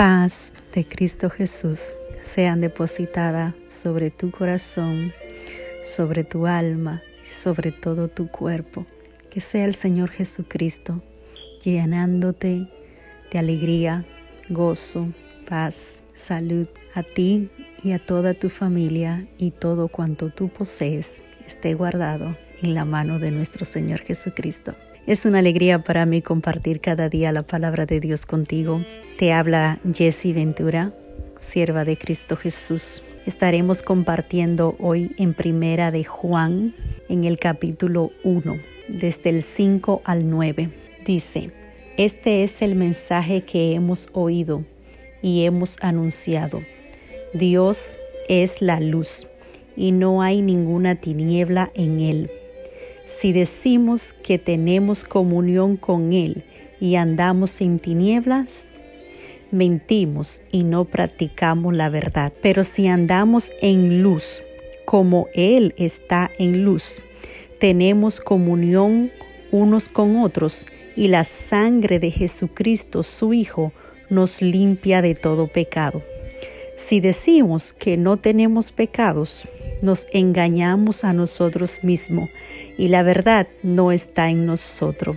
paz de Cristo Jesús sean depositada sobre tu corazón, sobre tu alma y sobre todo tu cuerpo. Que sea el Señor Jesucristo llenándote de alegría, gozo, paz, salud a ti y a toda tu familia y todo cuanto tú posees esté guardado en la mano de nuestro Señor Jesucristo. Es una alegría para mí compartir cada día la palabra de Dios contigo. Te habla Jessie Ventura, sierva de Cristo Jesús. Estaremos compartiendo hoy en Primera de Juan, en el capítulo 1, desde el 5 al 9. Dice, este es el mensaje que hemos oído y hemos anunciado. Dios es la luz y no hay ninguna tiniebla en él. Si decimos que tenemos comunión con Él y andamos en tinieblas, mentimos y no practicamos la verdad. Pero si andamos en luz, como Él está en luz, tenemos comunión unos con otros y la sangre de Jesucristo, su Hijo, nos limpia de todo pecado. Si decimos que no tenemos pecados, nos engañamos a nosotros mismos y la verdad no está en nosotros.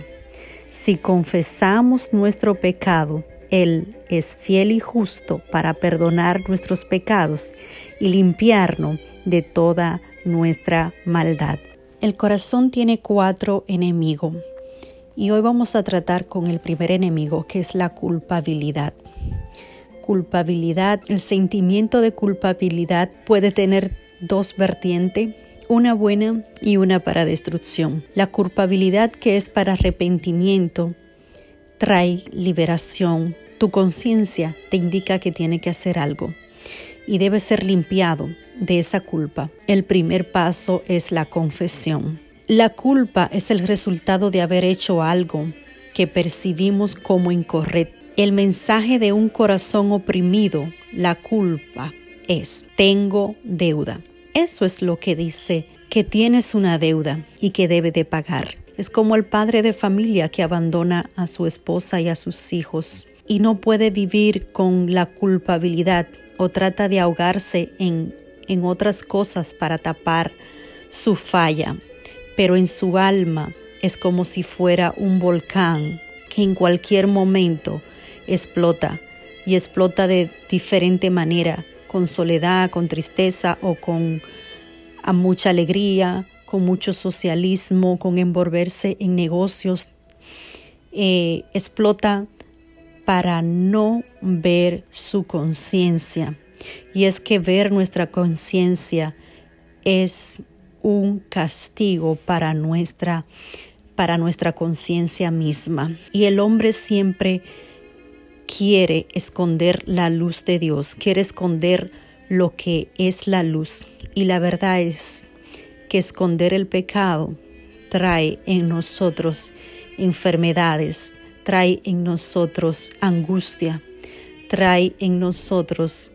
Si confesamos nuestro pecado, Él es fiel y justo para perdonar nuestros pecados y limpiarnos de toda nuestra maldad. El corazón tiene cuatro enemigos y hoy vamos a tratar con el primer enemigo que es la culpabilidad. Culpabilidad, el sentimiento de culpabilidad puede tener dos vertientes una buena y una para destrucción. La culpabilidad que es para arrepentimiento trae liberación. Tu conciencia te indica que tiene que hacer algo y debe ser limpiado de esa culpa. El primer paso es la confesión. La culpa es el resultado de haber hecho algo que percibimos como incorrecto. El mensaje de un corazón oprimido, la culpa, es, tengo deuda. Eso es lo que dice que tienes una deuda y que debe de pagar. Es como el padre de familia que abandona a su esposa y a sus hijos y no puede vivir con la culpabilidad o trata de ahogarse en, en otras cosas para tapar su falla, pero en su alma es como si fuera un volcán que en cualquier momento explota y explota de diferente manera con soledad, con tristeza o con a mucha alegría, con mucho socialismo, con envolverse en negocios. Eh, explota para no ver su conciencia. Y es que ver nuestra conciencia es un castigo para nuestra para nuestra conciencia misma. Y el hombre siempre quiere esconder la luz de Dios, quiere esconder lo que es la luz. Y la verdad es que esconder el pecado trae en nosotros enfermedades, trae en nosotros angustia, trae en nosotros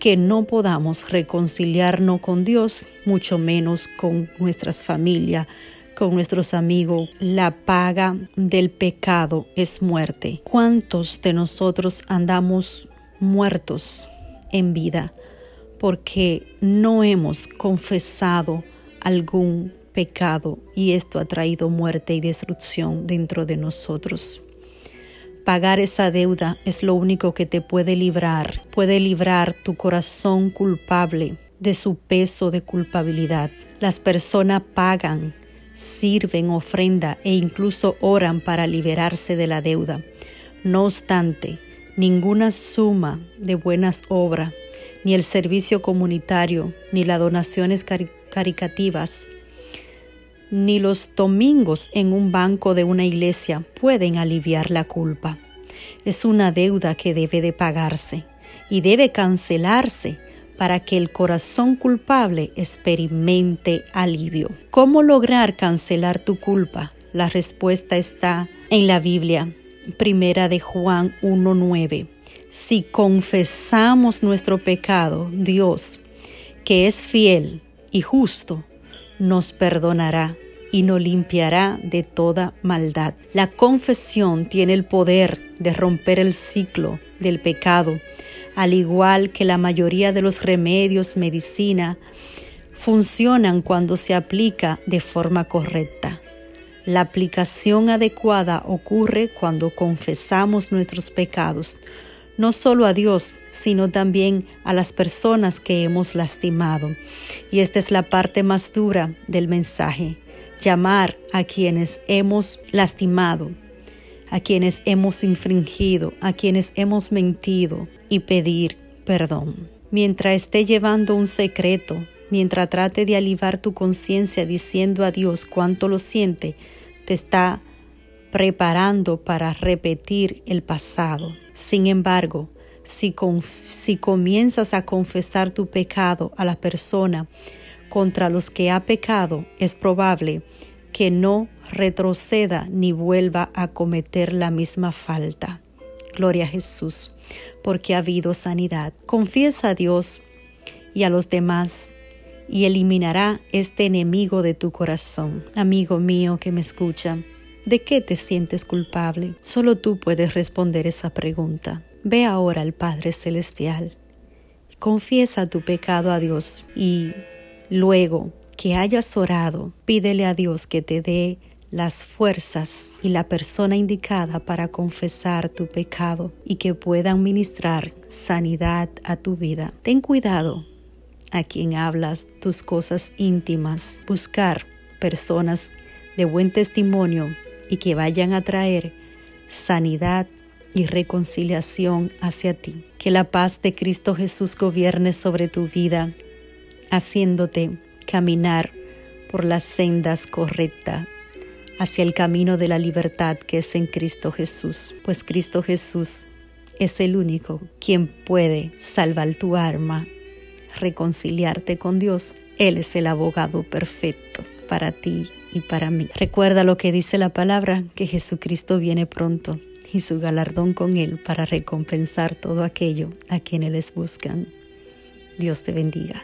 que no podamos reconciliarnos con Dios, mucho menos con nuestras familias, con nuestros amigos, la paga del pecado es muerte. ¿Cuántos de nosotros andamos muertos en vida porque no hemos confesado algún pecado y esto ha traído muerte y destrucción dentro de nosotros? Pagar esa deuda es lo único que te puede librar, puede librar tu corazón culpable de su peso de culpabilidad. Las personas pagan sirven ofrenda e incluso oran para liberarse de la deuda. No obstante, ninguna suma de buenas obras, ni el servicio comunitario, ni las donaciones caricativas, ni los domingos en un banco de una iglesia pueden aliviar la culpa. Es una deuda que debe de pagarse y debe cancelarse para que el corazón culpable experimente alivio. ¿Cómo lograr cancelar tu culpa? La respuesta está en la Biblia, primera de Juan 1.9. Si confesamos nuestro pecado, Dios, que es fiel y justo, nos perdonará y nos limpiará de toda maldad. La confesión tiene el poder de romper el ciclo del pecado, al igual que la mayoría de los remedios, medicina, funcionan cuando se aplica de forma correcta. La aplicación adecuada ocurre cuando confesamos nuestros pecados, no solo a Dios, sino también a las personas que hemos lastimado. Y esta es la parte más dura del mensaje, llamar a quienes hemos lastimado, a quienes hemos infringido, a quienes hemos mentido y pedir perdón. Mientras esté llevando un secreto, mientras trate de alivar tu conciencia diciendo a Dios cuánto lo siente, te está preparando para repetir el pasado. Sin embargo, si, si, comienzas a confesar tu pecado a la persona contra los que ha pecado, es probable que no retroceda ni vuelva a cometer la misma falta. Gloria a Jesús, porque ha habido sanidad. Confiesa a Dios y a los demás y eliminará este enemigo de tu corazón. Amigo mío que me escucha, ¿de qué te sientes culpable? Solo tú puedes responder esa pregunta. Ve ahora al Padre Celestial, confiesa tu pecado a Dios y luego que hayas orado, pídele a Dios que te dé las fuerzas y la persona indicada para confesar tu pecado y que puedan ministrar sanidad a tu vida. Ten cuidado a quien hablas tus cosas íntimas, buscar personas de buen testimonio y que vayan a traer sanidad y reconciliación hacia ti. Que la paz de Cristo Jesús gobierne sobre tu vida, haciéndote caminar por las sendas correctas hacia el camino de la libertad que es en Cristo Jesús, pues Cristo Jesús es el único quien puede salvar tu alma reconciliarte con Dios, Él es el abogado perfecto para ti y para mí. Recuerda lo que dice la palabra, que Jesucristo viene pronto y su galardón con Él para recompensar todo aquello a quienes les buscan. Dios te bendiga.